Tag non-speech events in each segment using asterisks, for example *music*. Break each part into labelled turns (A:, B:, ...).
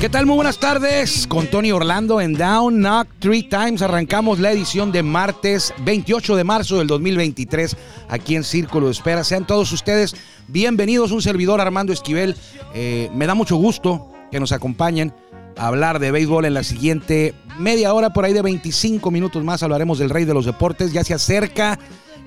A: ¿Qué tal? Muy buenas tardes. Con Tony Orlando en Down Knock Three Times arrancamos la edición de martes 28 de marzo del 2023 aquí en Círculo de Espera. Sean todos ustedes bienvenidos. Un servidor Armando Esquivel. Eh, me da mucho gusto que nos acompañen a hablar de béisbol en la siguiente media hora, por ahí de 25 minutos más. Hablaremos del rey de los deportes. Ya se acerca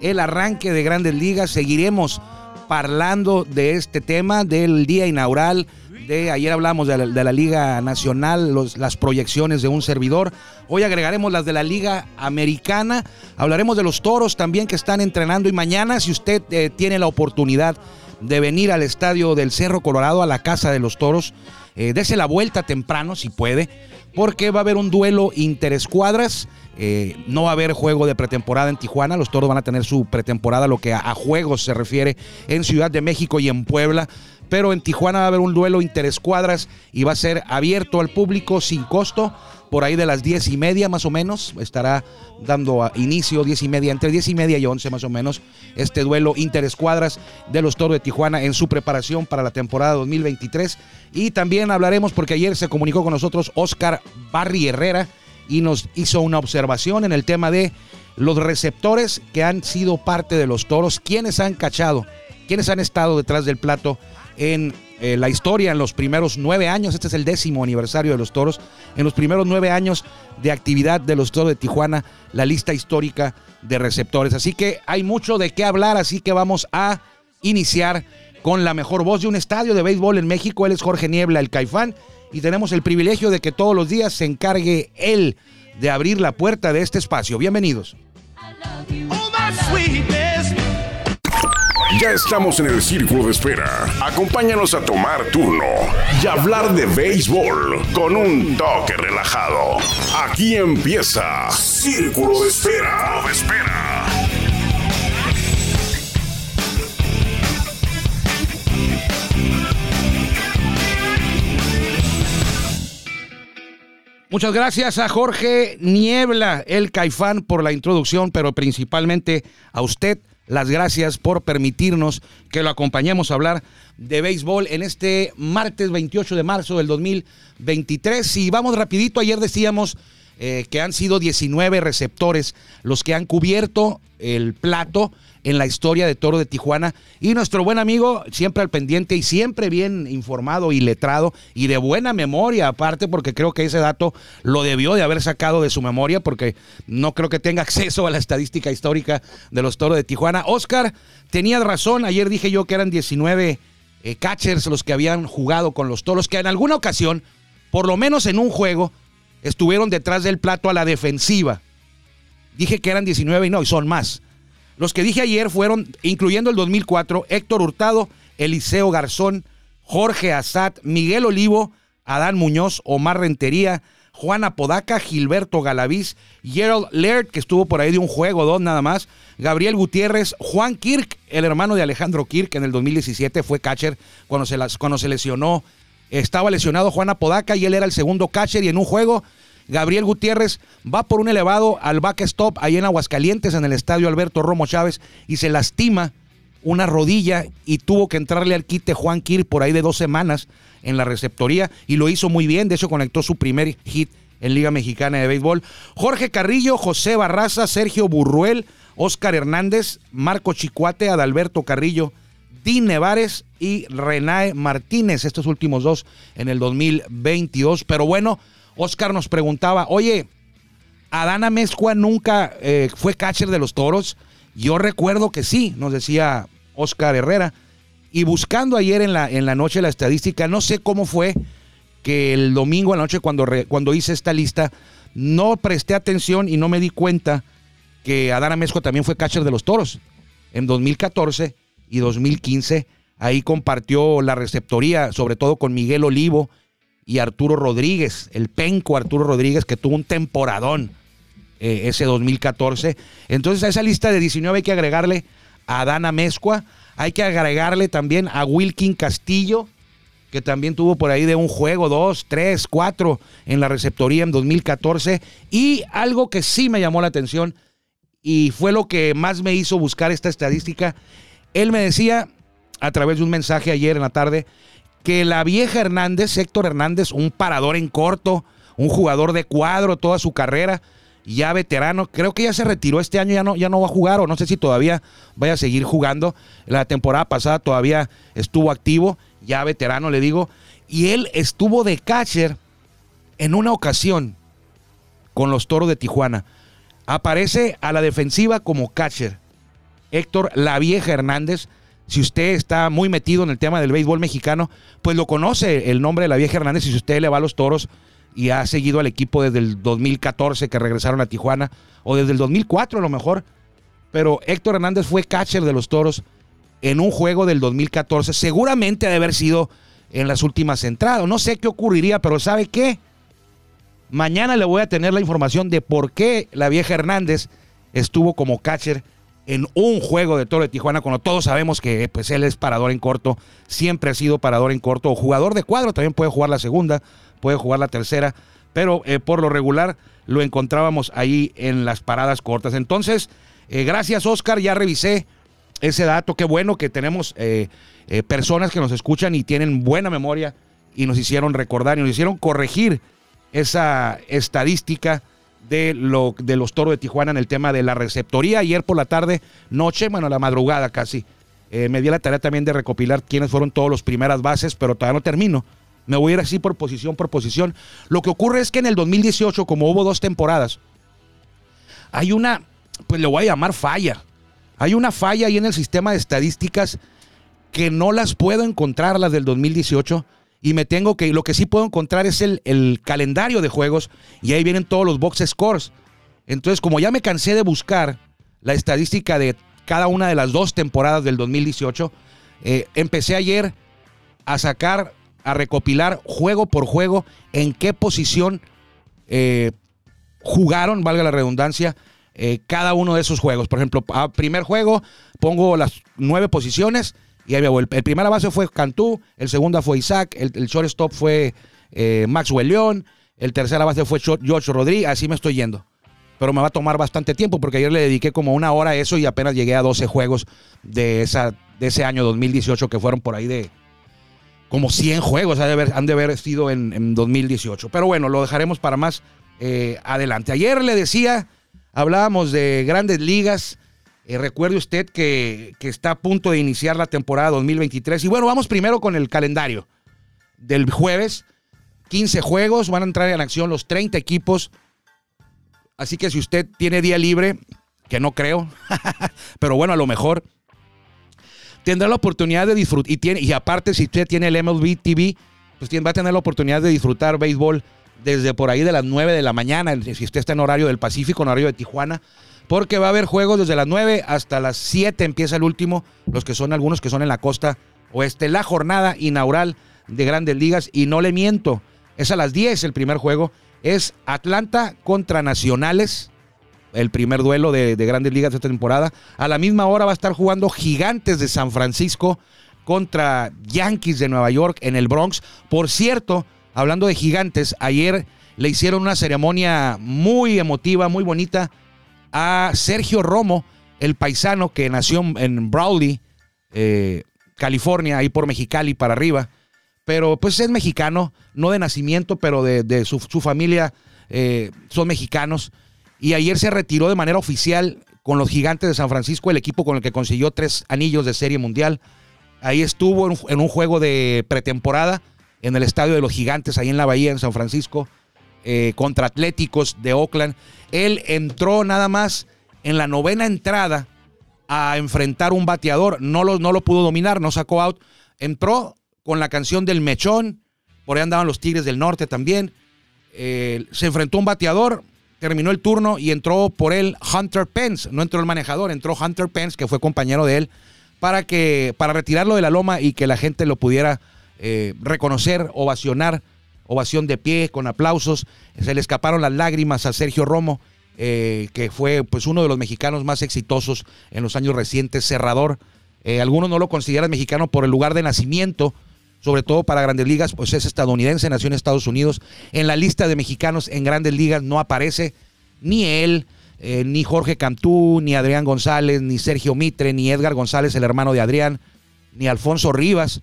A: el arranque de grandes ligas. Seguiremos parlando de este tema del día inaugural de ayer hablamos de la, Liga Nacional, las proyecciones de un servidor. Hoy agregaremos las de la Liga Americana. Hablaremos de los toros también que están entrenando. Y mañana, si usted eh, tiene la oportunidad de venir al estadio del Cerro Colorado, a la Casa de los Toros, eh, dese la vuelta temprano si puede, porque va a haber un duelo interescuadras. Eh, no va a haber juego de pretemporada en Tijuana. Los toros van a tener su pretemporada, lo que a, a juegos se refiere, en Ciudad de México y en Puebla pero en Tijuana va a haber un duelo interescuadras y va a ser abierto al público sin costo. Por ahí de las diez y media más o menos estará dando a inicio diez y media, entre diez y media y once más o menos, este duelo interescuadras de los Toros de Tijuana en su preparación para la temporada 2023. Y también hablaremos, porque ayer se comunicó con nosotros Oscar Barry Herrera y nos hizo una observación en el tema de los receptores que han sido parte de los Toros, quienes han cachado, quienes han estado detrás del plato en eh, la historia en los primeros nueve años. Este es el décimo aniversario de los toros. En los primeros nueve años de actividad de los toros de Tijuana, la lista histórica de receptores. Así que hay mucho de qué hablar, así que vamos a iniciar con la mejor voz de un estadio de béisbol en México. Él es Jorge Niebla, el Caifán, y tenemos el privilegio de que todos los días se encargue él de abrir la puerta de este espacio. Bienvenidos.
B: Oh.
C: Ya estamos en el círculo de espera. Acompáñanos a tomar turno y hablar de béisbol con un toque relajado. Aquí empieza Círculo de Espera. De espera.
A: Muchas gracias a Jorge Niebla, el Caifán, por la introducción, pero principalmente a usted las gracias por permitirnos que lo acompañemos a hablar de béisbol en este martes 28 de marzo del 2023. Y vamos rapidito, ayer decíamos eh, que han sido 19 receptores los que han cubierto el plato en la historia de Toro de Tijuana. Y nuestro buen amigo, siempre al pendiente y siempre bien informado y letrado y de buena memoria, aparte, porque creo que ese dato lo debió de haber sacado de su memoria, porque no creo que tenga *laughs* acceso a la estadística histórica de los Toros de Tijuana. Oscar, tenía razón, ayer dije yo que eran 19 eh, catchers los que habían jugado con los Toros, que en alguna ocasión, por lo menos en un juego, estuvieron detrás del plato a la defensiva. Dije que eran 19 y no, y son más. Los que dije ayer fueron, incluyendo el 2004, Héctor Hurtado, Eliseo Garzón, Jorge Azad, Miguel Olivo, Adán Muñoz, Omar Rentería, Juana Podaca, Gilberto Galaviz, Gerald Laird, que estuvo por ahí de un juego, dos nada más, Gabriel Gutiérrez, Juan Kirk, el hermano de Alejandro Kirk, en el 2017 fue catcher cuando se, cuando se lesionó. Estaba lesionado Juana Podaca y él era el segundo catcher y en un juego Gabriel Gutiérrez va por un elevado al backstop ahí en Aguascalientes, en el estadio Alberto Romo Chávez, y se lastima una rodilla y tuvo que entrarle al quite Juan Kir por ahí de dos semanas en la receptoría y lo hizo muy bien. De hecho, conectó su primer hit en Liga Mexicana de Béisbol. Jorge Carrillo, José Barraza, Sergio Burruel, Oscar Hernández, Marco Chicuate, Adalberto Carrillo, Dean Nevares y Renae Martínez, estos últimos dos en el 2022. Pero bueno, Oscar nos preguntaba, oye, Adana Mezcua nunca eh, fue catcher de los toros. Yo recuerdo que sí, nos decía Oscar Herrera. Y buscando ayer en la, en la noche la estadística, no sé cómo fue que el domingo a la noche cuando, re, cuando hice esta lista, no presté atención y no me di cuenta que Adana Mezcua también fue catcher de los toros. En 2014 y 2015 Ahí compartió la receptoría, sobre todo con Miguel Olivo y Arturo Rodríguez, el penco Arturo Rodríguez, que tuvo un temporadón eh, ese 2014. Entonces a esa lista de 19 hay que agregarle a Dana Mezcua, hay que agregarle también a Wilkin Castillo, que también tuvo por ahí de un juego, dos, tres, cuatro en la receptoría en 2014. Y algo que sí me llamó la atención y fue lo que más me hizo buscar esta estadística. Él me decía a través de un mensaje ayer en la tarde que la vieja Hernández, Héctor Hernández, un parador en corto, un jugador de cuadro toda su carrera, ya veterano, creo que ya se retiró este año, ya no, ya no va a jugar o no sé si todavía vaya a seguir jugando. La temporada pasada todavía estuvo activo, ya veterano le digo, y él estuvo de catcher en una ocasión con los Toros de Tijuana. Aparece a la defensiva como catcher. Héctor La Vieja Hernández, si usted está muy metido en el tema del béisbol mexicano, pues lo conoce el nombre de La Vieja Hernández y si usted le va a los Toros y ha seguido al equipo desde el 2014 que regresaron a Tijuana, o desde el 2004 a lo mejor. Pero Héctor Hernández fue catcher de los Toros en un juego del 2014. Seguramente ha de haber sido en las últimas entradas. No sé qué ocurriría, pero ¿sabe qué? Mañana le voy a tener la información de por qué la vieja Hernández estuvo como catcher en un juego de Toro de Tijuana, cuando todos sabemos que pues, él es parador en corto, siempre ha sido parador en corto, o jugador de cuadro, también puede jugar la segunda, puede jugar la tercera, pero eh, por lo regular lo encontrábamos ahí en las paradas cortas. Entonces, eh, gracias Oscar, ya revisé ese dato, qué bueno que tenemos eh, personas que nos escuchan y tienen buena memoria y nos hicieron recordar y nos hicieron corregir esa estadística de, lo, de los toros de Tijuana en el tema de la receptoría. Ayer por la tarde, noche, bueno, la madrugada casi, me di la tarea también de recopilar quiénes fueron todos los primeras bases, pero todavía no termino. Me voy a ir así por posición por posición. Lo que ocurre es que en el 2018, como hubo dos temporadas, hay una, pues le voy a llamar falla. Hay una falla ahí en el sistema de estadísticas que no las puedo encontrar, las del 2018. Y me tengo que, lo que sí puedo encontrar es el, el calendario de juegos y ahí vienen todos los box scores. Entonces, como ya me cansé de buscar la estadística de cada una de las dos temporadas del 2018, eh, empecé ayer a sacar a recopilar juego por juego en qué posición eh, jugaron, valga la redundancia, eh, cada uno de esos juegos. Por ejemplo, primer juego pongo las nueve posiciones El, el primera base fue Cantú, el segundo fue Isaac, el, shortstop fue eh, Maxwell León, el tercera base fue George Rodríguez, así me estoy yendo. Pero me va a tomar bastante tiempo porque ayer le dediqué como una hora a eso y apenas llegué a 12 juegos de, esa, de ese año 2018 que fueron por ahí de, como 100 juegos han de haber, han de haber sido en, 2018. Pero bueno, lo dejaremos para más eh, adelante. Ayer le decía, hablábamos de grandes ligas. Eh, recuerde usted que, está a punto de iniciar la temporada 2023. Y bueno, vamos primero con el calendario del jueves. 15 juegos, van a entrar en acción los 30 equipos. Así que si usted tiene día libre, que no creo, *laughs* pero bueno, a lo mejor tendrá la oportunidad de disfrutar. Y, tiene, y aparte, si usted tiene el MLB TV, pues va a tener la oportunidad de disfrutar béisbol desde por ahí de las 9 de la mañana, si usted está en horario del Pacífico, en horario de Tijuana, porque va a haber juegos desde las 9 hasta las 7 empieza el último, los que son algunos que son en la costa oeste, la jornada inaugural de Grandes Ligas, y no le miento, es a las 10 el primer juego, es Atlanta contra Nacionales, el primer duelo de, grandes ligas de esta temporada. A la misma hora va a estar jugando Gigantes de San Francisco contra Yankees de Nueva York en el Bronx. Por cierto, hablando de Gigantes, ayer le hicieron una ceremonia muy emotiva, muy bonita a Sergio Romo, el paisano que nació en Brawley, eh, California, ahí por Mexicali para arriba. Pero pues es mexicano, no de nacimiento, pero de, su, familia eh, son mexicanos y ayer se retiró de manera oficial con los gigantes de San Francisco, el equipo con el que consiguió tres anillos de serie mundial. Ahí estuvo en un juego de pretemporada en el estadio de los gigantes, ahí en la Bahía, en San Francisco, eh, contra Atléticos de Oakland. Él entró nada más en la novena entrada a enfrentar un bateador. No lo, no lo pudo dominar, no sacó out. Entró con la canción del Mechón. Por ahí andaban los Tigres del Norte también. Eh, se enfrentó a un bateador, terminó el turno y entró por él Hunter Pence. No entró el manejador, entró Hunter Pence, que fue compañero de él, para, que, para retirarlo de la loma y que la gente lo pudiera eh, reconocer, ovacionar, ovación de pie, con aplausos. Se le escaparon las lágrimas a Sergio Romo, eh, que fue pues, uno de los mexicanos más exitosos en los años recientes, cerrador. Eh, algunos no lo consideran mexicano por el lugar de nacimiento, sobre todo para grandes ligas, pues es estadounidense, nació en Estados Unidos. En la lista de mexicanos en grandes ligas no aparece ni él, ni Jorge Cantú, ni Adrián González, ni Sergio Mitre, ni Edgar González, el hermano de Adrián, ni Alfonso Rivas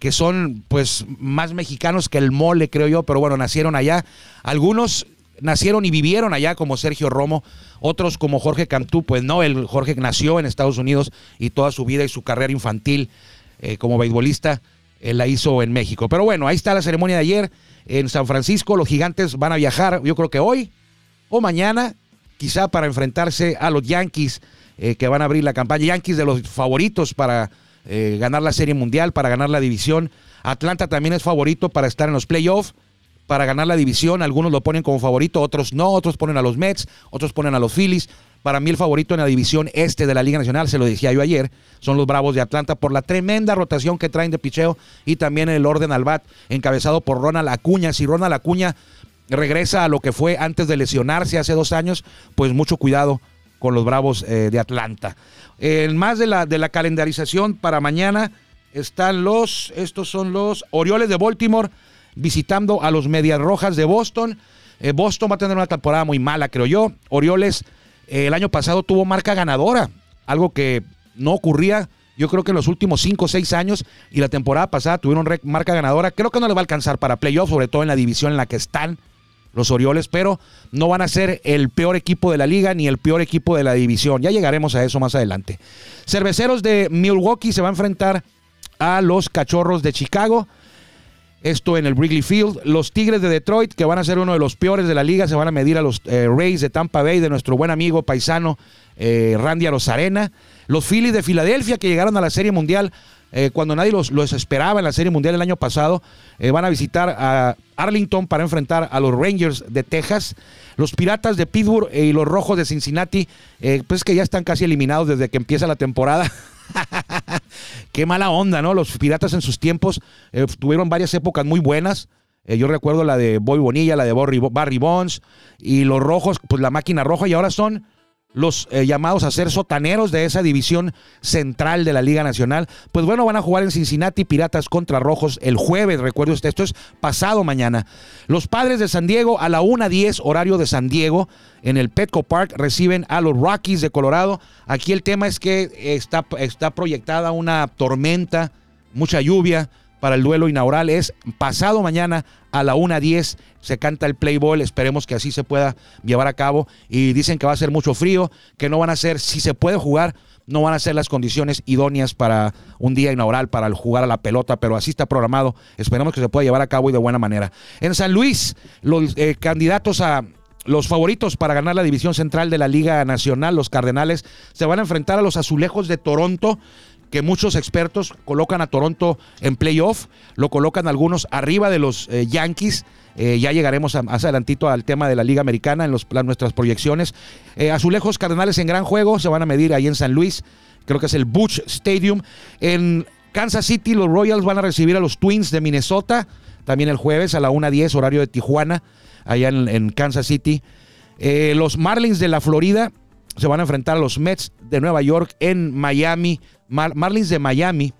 A: que son pues más mexicanos que el mole, creo yo, pero bueno, nacieron allá. Algunos nacieron y vivieron allá como Sergio Romo, otros como Jorge Cantú, pues no, el Jorge nació en Estados Unidos y toda su vida y su carrera infantil eh, como beisbolista eh, la hizo en México. Pero bueno, ahí está la ceremonia de ayer en San Francisco, los gigantes van a viajar, yo creo que hoy o mañana, quizá para enfrentarse a los Yankees eh, que van a abrir la campaña, Yankees de los favoritos para eh, ganar la Serie Mundial, para ganar la división. Atlanta también es favorito para estar en los playoffs, para ganar la división. Algunos lo ponen como favorito, otros no, otros ponen a los Mets, otros ponen a los Phillies. Para mí el favorito en la división este de la Liga Nacional, se lo decía yo ayer, son los Bravos de Atlanta por la tremenda rotación que traen de picheo y también el orden al bat encabezado por Ronald Acuña. Si Ronald Acuña regresa a lo que fue antes de lesionarse hace dos años, pues mucho cuidado con los Bravos eh, de Atlanta. En más de la, de la calendarización para mañana están los, estos son los Orioles de Baltimore visitando a los Medias Rojas de Boston. Eh, Boston va a tener una temporada muy mala, creo yo. Orioles eh, el año pasado tuvo marca ganadora, algo que no ocurría yo creo que en los últimos 5 o 6 años y la temporada pasada tuvieron marca ganadora. Creo que no les va a alcanzar para playoffs, sobre todo en la división en la que están los Orioles, pero no van a ser el peor equipo de la liga ni el peor equipo de la división. Ya llegaremos a eso más adelante. Cerveceros de Milwaukee se va a enfrentar a los Cachorros de Chicago. Esto en el Wrigley Field. Los Tigres de Detroit, que van a ser uno de los peores de la liga, se van a medir a los eh, Rays de Tampa Bay, de nuestro buen amigo paisano eh, Randy Arozarena. Los Phillies de Filadelfia, que llegaron a la Serie Mundial eh, cuando nadie los, esperaba en la Serie Mundial el año pasado. Eh, van a visitar a Arlington para enfrentar a los Rangers de Texas. Los Piratas de Pittsburgh y los Rojos de Cincinnati, eh, pues que ya están casi eliminados desde que empieza la temporada. *laughs* Qué mala onda, ¿no? Los Piratas en sus tiempos tuvieron varias épocas muy buenas. yo recuerdo la de Boy Bonilla, la de Barry Bonds y los Rojos, pues la máquina roja y ahora son los eh, llamados a ser sotaneros de esa división central de la Liga Nacional. Pues bueno, van a jugar en Cincinnati Piratas contra Rojos el jueves, recuerde usted, esto es pasado mañana. Los padres de San Diego a la 1.10 horario de San Diego en el Petco Park reciben a los Rockies de Colorado. Aquí el tema es que está, está proyectada una tormenta, mucha lluvia para el duelo inaugural. Es pasado mañana a la 1.10 se canta el play ball, esperemos que así se pueda llevar a cabo y dicen que va a ser mucho frío, que no van a ser, si se puede jugar, no van a ser las condiciones idóneas para un día inaugural, para jugar a la pelota, pero así está programado, esperemos que se pueda llevar a cabo y de buena manera. En San Luis, los eh, candidatos a los favoritos para ganar la división central de la Liga Nacional, los Cardenales, se van a enfrentar a los Azulejos de Toronto que muchos expertos colocan a Toronto en playoff, lo colocan algunos arriba de los eh, Yankees. Eh, ya llegaremos más adelantito al tema de la Liga Americana en los, nuestras proyecciones. Eh, azulejos Cardenales en gran juego, se van a medir ahí en San Luis, creo que es el Butch Stadium. En Kansas City los Royals van a recibir a los Twins de Minnesota, también el jueves a la 1.10 horario de Tijuana, allá en, Kansas City. los Marlins de la Florida se van a enfrentar los Mets de Nueva York en Miami. Marlins de Miami.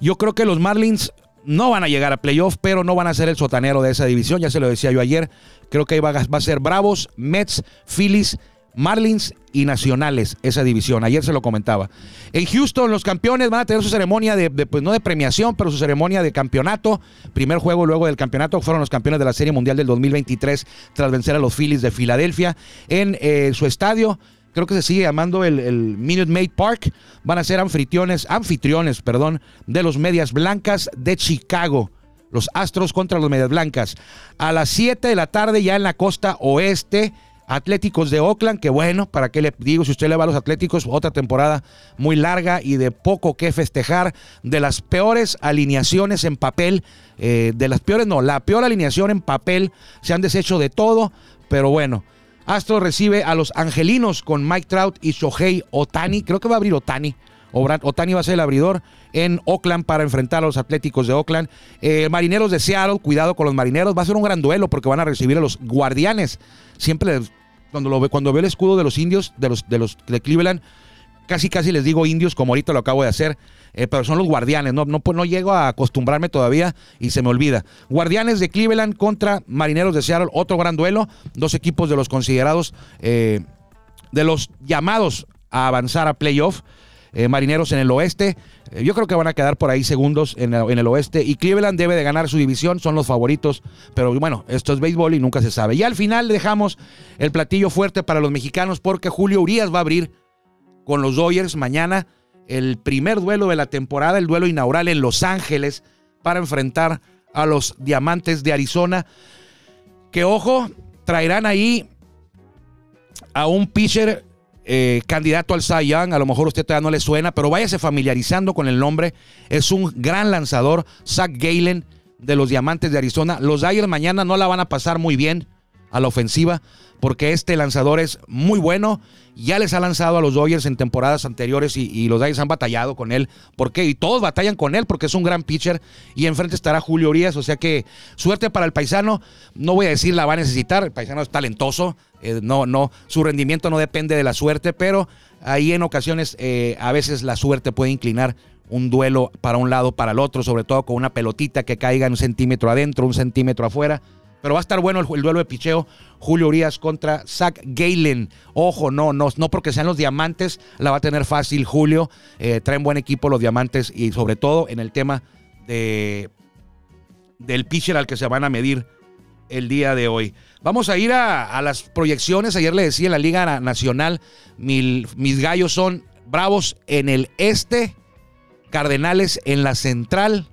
A: Yo creo que los Marlins no van a llegar a playoff, pero no van a ser el sotanero de esa división. Ya se lo decía yo ayer. Creo que va, va a ser Bravos, Mets, Phillies Marlins y Nacionales, esa división. Ayer se lo comentaba. En Houston, los campeones van a tener su ceremonia de, pues no de premiación, pero su ceremonia de campeonato. Primer juego luego del campeonato fueron los campeones de la Serie Mundial del 2023 tras vencer a los Phillies de Filadelfia en eh, su estadio. Creo que se sigue llamando el, Minute Maid Park. Van a ser anfitriones, anfitriones, perdón, de los Medias Blancas de Chicago los Astros contra los Medias Blancas. A las 7 de la tarde ya en la costa oeste Atléticos de Oakland, que bueno, para qué le digo, si usted le va a los Atléticos, otra temporada muy larga y de poco que festejar, de las peores alineaciones en papel, eh, de las peores, no, la peor alineación en papel, se han deshecho de todo, pero bueno. Astro recibe a los Angelinos con Mike Trout y Shohei Otani, creo que va a abrir Otani, Otani va a ser el abridor en Oakland para enfrentar a los Atléticos de Oakland. Eh, marineros de Seattle, cuidado con los marineros. Va a ser un gran duelo porque van a recibir a los guardianes. Siempre cuando, lo, cuando veo el escudo de los indios, de los, de los de Cleveland, casi casi les digo indios, como ahorita lo acabo de hacer. Eh, pero son los guardianes, no, no, no llego a acostumbrarme todavía y se me olvida. Guardianes de Cleveland contra Marineros de Seattle, otro gran duelo, dos equipos de los considerados, eh, de los llamados a avanzar a playoff. Eh, marineros en el oeste. yo creo que van a quedar por ahí segundos en el, en el, oeste. Y Cleveland debe de ganar su división, son los favoritos. Pero bueno, esto es béisbol y nunca se sabe. Y al final dejamos el platillo fuerte para los mexicanos porque Julio Urias va a abrir con los Dodgers mañana el primer duelo de la temporada, el duelo inaugural en Los Ángeles para enfrentar a los Diamantes de Arizona. Que ojo, traerán ahí a un pitcher eh, candidato al Cy Young. A lo mejor usted todavía no le suena, pero váyase familiarizando con el nombre. Es un gran lanzador, Zach Galen de los Diamantes de Arizona. Los Dyers mañana no la van a pasar muy bien a la ofensiva porque este lanzador es muy bueno. Ya les ha lanzado a los Dodgers en temporadas anteriores y, los Dodgers han batallado con él. ¿Por qué? Y todos batallan con él porque es un gran pitcher. Y enfrente estará Julio Urias. O sea que suerte para el paisano. No voy a decir la va a necesitar. El paisano es talentoso. Eh, no, no, su rendimiento no depende de la suerte, pero ahí en ocasiones eh, a veces la suerte puede inclinar un duelo para un lado, para el otro, sobre todo con una pelotita que caiga un centímetro adentro, un centímetro afuera. Pero va a estar bueno el, duelo de picheo. Julio Urias contra Zach Galen. Ojo, no, no, no porque sean los diamantes, la va a tener fácil Julio. Eh, traen buen equipo los diamantes y sobre todo en el tema de, del pitcher al que se van a medir el día de hoy. Vamos a ir a, las proyecciones. Ayer le decía en la Liga Nacional, mis gallos son bravos en el este, Cardenales en la central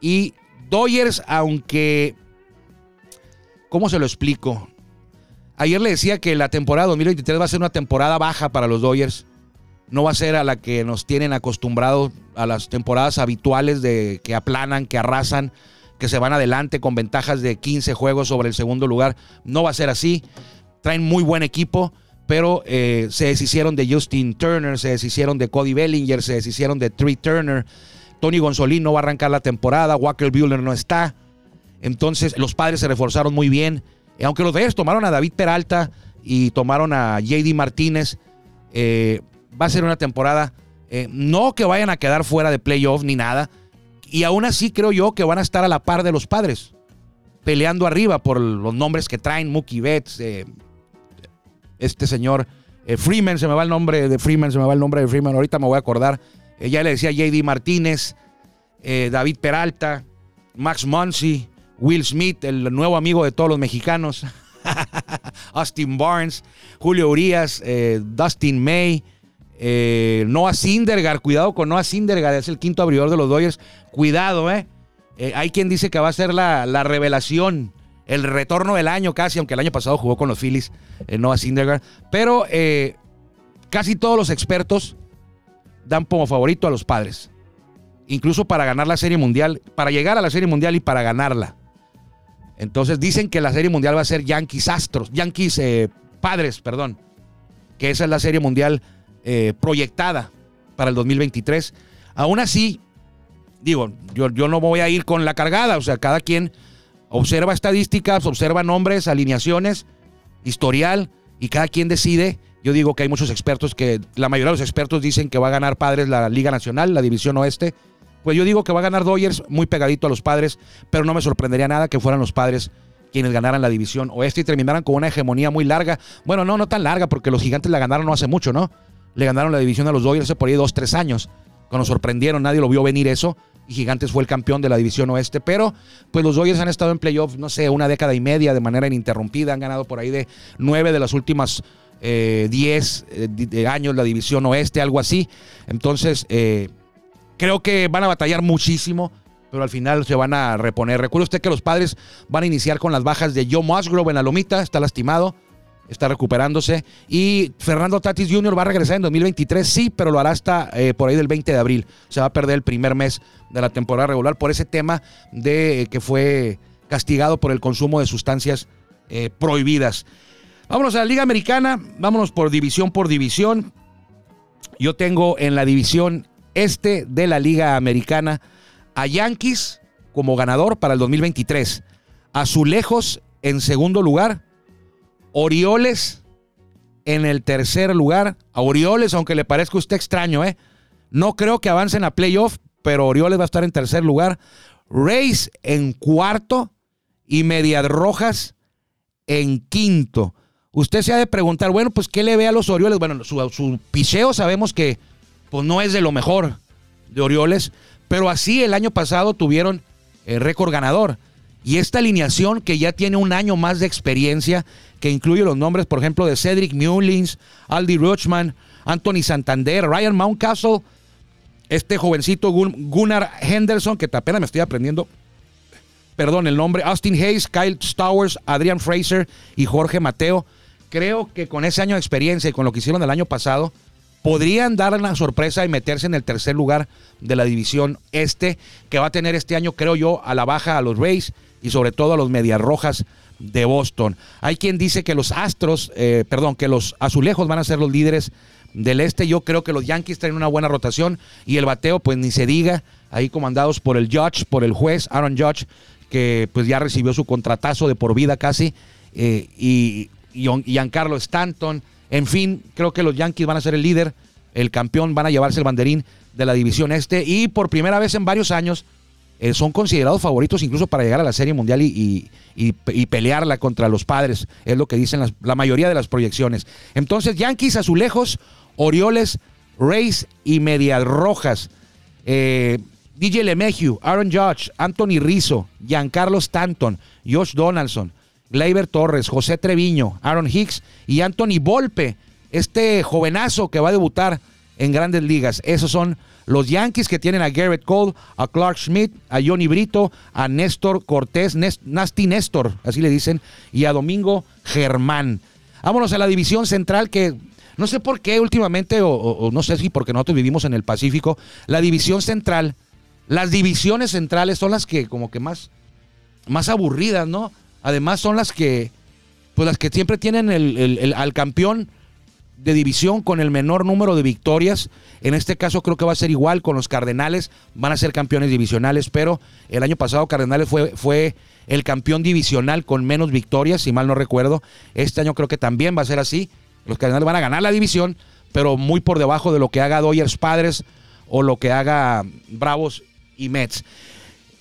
A: y Dodgers, aunque ¿Cómo se lo explico? Ayer le decía que la temporada 2023 va a ser una temporada baja para los Dodgers. No va a ser a la que nos tienen acostumbrados a las temporadas habituales de que aplanan, que arrasan, que se van adelante con ventajas de 15 juegos sobre el segundo lugar. No va a ser así. Traen muy buen equipo, pero eh, se deshicieron de Justin Turner, se deshicieron de Cody Bellinger, se deshicieron de Tree Turner. Tony Gonzolín no va a arrancar la temporada, Walker Buehler no está. Entonces, los padres se reforzaron muy bien. Eh, aunque los Dodgers tomaron a David Peralta y tomaron a JD Martínez, eh, va a ser una temporada. Eh, no que vayan a quedar fuera de playoff ni nada. Y aún así creo yo que van a estar a la par de los padres. Peleando arriba por los nombres que traen. Mookie Betts, este señor Freeman, se me va el nombre de Freeman, se me va el nombre de Freeman. Ahorita me voy a acordar. ya le decía JD Martínez, David Peralta, Max Muncy. Will Smith, el nuevo amigo de todos los mexicanos, *laughs* Austin Barnes, Julio Urias, eh, Dustin May, eh, Noah Sindergaard, cuidado con Noah Sindergaard, es el quinto abridor de los Dodgers, cuidado, eh. eh hay quien dice que va a ser la, revelación, el retorno del año casi, aunque el año pasado jugó con los Phillies, Noah Sindergaard, pero casi todos los expertos dan como favorito a los padres, incluso para ganar la Serie Mundial, para llegar a la Serie Mundial y para ganarla. Entonces dicen que la Serie Mundial va a ser Yankees Astros, Yankees eh, Padres, perdón, que esa es la Serie Mundial eh, proyectada para el 2023. Aún así, digo, yo, yo no voy a ir con la cargada, o sea, cada quien observa estadísticas, observa nombres, alineaciones, historial, y cada quien decide. Yo digo que hay muchos expertos que, la mayoría de los expertos dicen que va a ganar Padres la Liga Nacional, la División Oeste pues yo digo que va a ganar Dodgers muy pegadito a los padres, pero no me sorprendería nada que fueran los padres quienes ganaran la división oeste y terminaran con una hegemonía muy larga. Bueno, no, no tan larga, porque los gigantes la ganaron no hace mucho, ¿no? Le ganaron la división a los Dodgers hace por ahí dos, tres años. Cuando sorprendieron, nadie lo vio venir eso. Y Gigantes fue el campeón de la división oeste. Pero, pues los Dodgers han estado en playoffs, no sé, una década y media de manera ininterrumpida. Han ganado por ahí de nueve de las últimas eh, diez eh, años la división oeste, algo así. Entonces, eh, Creo que van a batallar muchísimo, pero al final se van a reponer. Recuerde usted que los padres van a iniciar con las bajas de Joe Musgrove en la lomita, está lastimado, está recuperándose. Y Fernando Tatis Jr. va a regresar en 2023, sí, pero lo hará hasta eh, por ahí del 20 de abril. Se va a perder el primer mes de la temporada regular por ese tema de que fue castigado por el consumo de sustancias eh, prohibidas. Vámonos a la Liga Americana, vámonos por división por división. Yo tengo en la división este de la Liga Americana a Yankees como ganador para el 2023. Azulejos en segundo lugar. Orioles en el tercer lugar. A Orioles, aunque le parezca usted extraño, ¿eh? No creo que avancen a playoff, pero Orioles va a estar en tercer lugar. Rays en cuarto y Medias Rojas en quinto. Usted se ha de preguntar, bueno, pues ¿qué le ve a los Orioles? Bueno, su, su sabemos que pues, no es de lo mejor de Orioles, pero así el año pasado tuvieron el récord ganador. Y esta alineación que ya tiene un año más de experiencia, que incluye los nombres, por ejemplo, de Cedric Mullins, Aldi Ruchman, Anthony Santander, Ryan Mountcastle, este jovencito Gunnar Henderson, que apenas me estoy aprendiendo, perdón, el nombre, Austin Hayes, Kyle Stowers, Adrian Fraser y Jorge Mateo. Creo que con ese año de experiencia y con lo que hicieron el año pasado, podrían dar la sorpresa y meterse en el tercer lugar de la división este, que va a tener este año, creo yo, a la baja a los Rays y sobre todo a los Medias Rojas de Boston. Hay quien dice que los Astros, eh, perdón, que los Azulejos van a ser los líderes del este. Yo creo que los Yankees traen una buena rotación y el bateo, pues ni se diga, ahí comandados por el Judge, por el juez Aaron Judge, que pues ya recibió su contratazo de por vida casi, eh, y, y Giancarlo Stanton. En fin, creo que los Yankees van a ser el líder, el campeón, van a llevarse el banderín de la división este y por primera vez en varios años eh, son considerados favoritos incluso para llegar a la Serie Mundial y, pelearla contra los padres, es lo que dicen la mayoría de las proyecciones. Entonces, Yankees, Azulejos, Orioles, Rays y Medias Rojas. Eh, DJ LeMahieu, Aaron Judge, Anthony Rizzo, Giancarlo Stanton, Josh Donaldson, Gleyber Torres, José Treviño, Aaron Hicks y Anthony Volpe, este jovenazo que va a debutar en grandes ligas. Esos son los Yankees que tienen a Garrett Cole, a Clark Schmidt, a Johnny Brito, a Néstor Cortés, Nasty Néstor, así le dicen, y a Domingo Germán. Vámonos a la división central que no sé por qué últimamente, o, no sé si porque nosotros vivimos en el Pacífico, la división central, las divisiones centrales son las que como que más, más aburridas, ¿no? Además son las que, pues las que siempre tienen el, al campeón de división con el menor número de victorias. En este caso creo que va a ser igual con los Cardenales, van a ser campeones divisionales, pero el año pasado Cardenales fue, fue el campeón divisional con menos victorias, si mal no recuerdo. Este año creo que también va a ser así. Los Cardenales van a ganar la división, pero muy por debajo de lo que haga Dodgers Padres o lo que haga Bravos y Mets.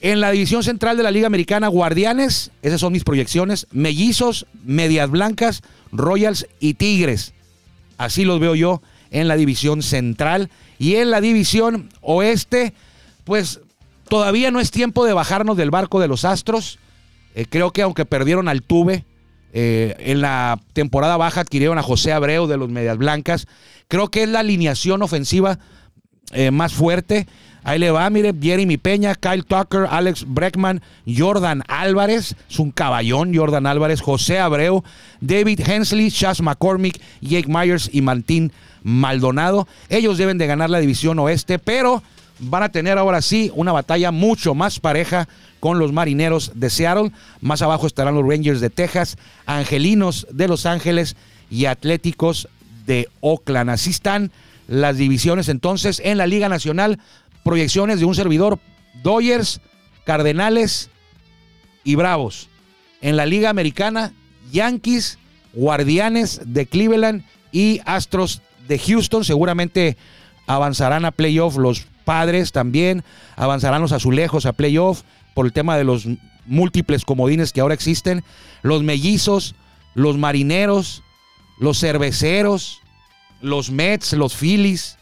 A: En la división central de la Liga Americana, Guardianes, esas son mis proyecciones, Mellizos, Medias Blancas, Royals y Tigres. Así los veo yo en la división central. Y en la división oeste, pues todavía no es tiempo de bajarnos del barco de los Astros. Eh, creo que aunque perdieron al Tuve, eh, en la temporada baja adquirieron a José Abreu de los Medias Blancas. Creo que es la alineación ofensiva eh, más fuerte. Ahí le va, mire, Jeremy Peña, Kyle Tucker, Alex Breckman, Jordan Álvarez, es un caballón, Jordan Álvarez, José Abreu, David Hensley, Chas McCormick, Jake Myers y Martín Maldonado. Ellos deben de ganar la división oeste, pero van a tener ahora sí una batalla mucho más pareja con los Marineros de Seattle. Más abajo estarán los Rangers de Texas, Angelinos de Los Ángeles y Atléticos de Oakland. Así están las divisiones entonces en la Liga Nacional. Proyecciones de un servidor, Dodgers, Cardenales y Bravos. En la Liga Americana, Yankees, Guardianes de Cleveland y Astros de Houston. Seguramente avanzarán a playoff los padres también, avanzarán los azulejos a playoff por el tema de los múltiples comodines que ahora existen, los mellizos, los marineros, los cerveceros, los Mets, los Phillies,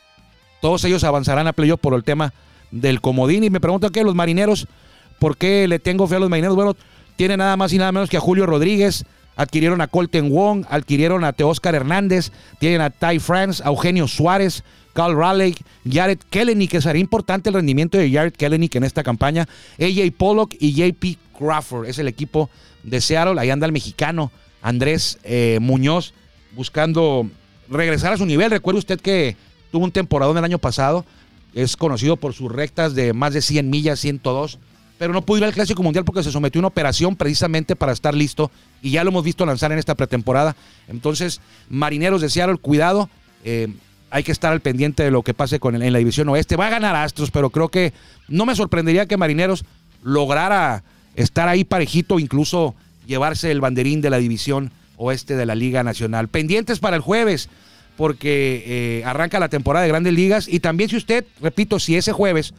A: todos ellos avanzarán a playoff por el tema del comodín. Y me preguntan qué los marineros, ¿por qué le tengo fe a los marineros? Bueno, tiene nada más y nada menos que a Julio Rodríguez, adquirieron a Colton Wong, adquirieron a Teóscar Hernández, tienen a Ty France, a Eugenio Suárez, Carl Raleigh, Jared Kelleny, que sería importante el rendimiento de Jared Kelleny en esta campaña, AJ Pollock y JP Crawford, es el equipo de Seattle, ahí anda el mexicano Andrés eh, Muñoz buscando regresar a su nivel. Recuerde usted que tuvo un temporadón el año pasado, es conocido por sus rectas de más de 100 millas, 102, pero no pudo ir al Clásico Mundial porque se sometió a una operación precisamente para estar listo y ya lo hemos visto lanzar en esta pretemporada. Entonces, Marineros de Seattle, cuidado. Eh, hay que estar al pendiente de lo que pase con en la división oeste. Va a ganar Astros, pero creo que no me sorprendería que Marineros lograra estar ahí parejito, incluso llevarse el banderín de la división oeste de la Liga Nacional. Pendientes para el jueves, porque eh, arranca la temporada de Grandes Ligas. Y también si usted, repito, si ese jueves,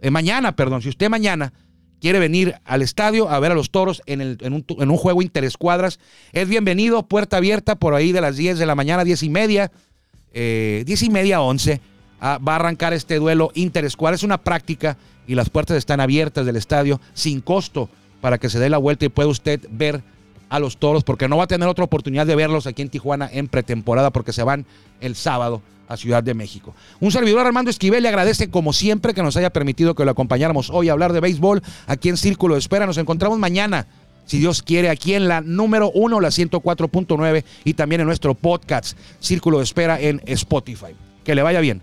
A: eh, mañana, perdón, si usted mañana quiere venir al estadio a ver a los toros en, un juego interescuadras, es bienvenido, puerta abierta por ahí de las 10 de la mañana, 10 y media eh, 10 y media, 11, ah, va a arrancar este duelo interescuadras. Es una práctica y las puertas están abiertas del estadio sin costo para que se dé la vuelta y pueda usted ver a los toros, porque no va a tener otra oportunidad de verlos aquí en Tijuana en pretemporada, porque se van el sábado a Ciudad de México. Un servidor Armando Esquivel le agradece como siempre que nos haya permitido que lo acompañáramos hoy a hablar de béisbol aquí en Círculo de Espera. Nos encontramos mañana si Dios quiere, aquí en la número uno, la 104.9 y también en nuestro podcast Círculo de Espera en Spotify. Que le vaya bien.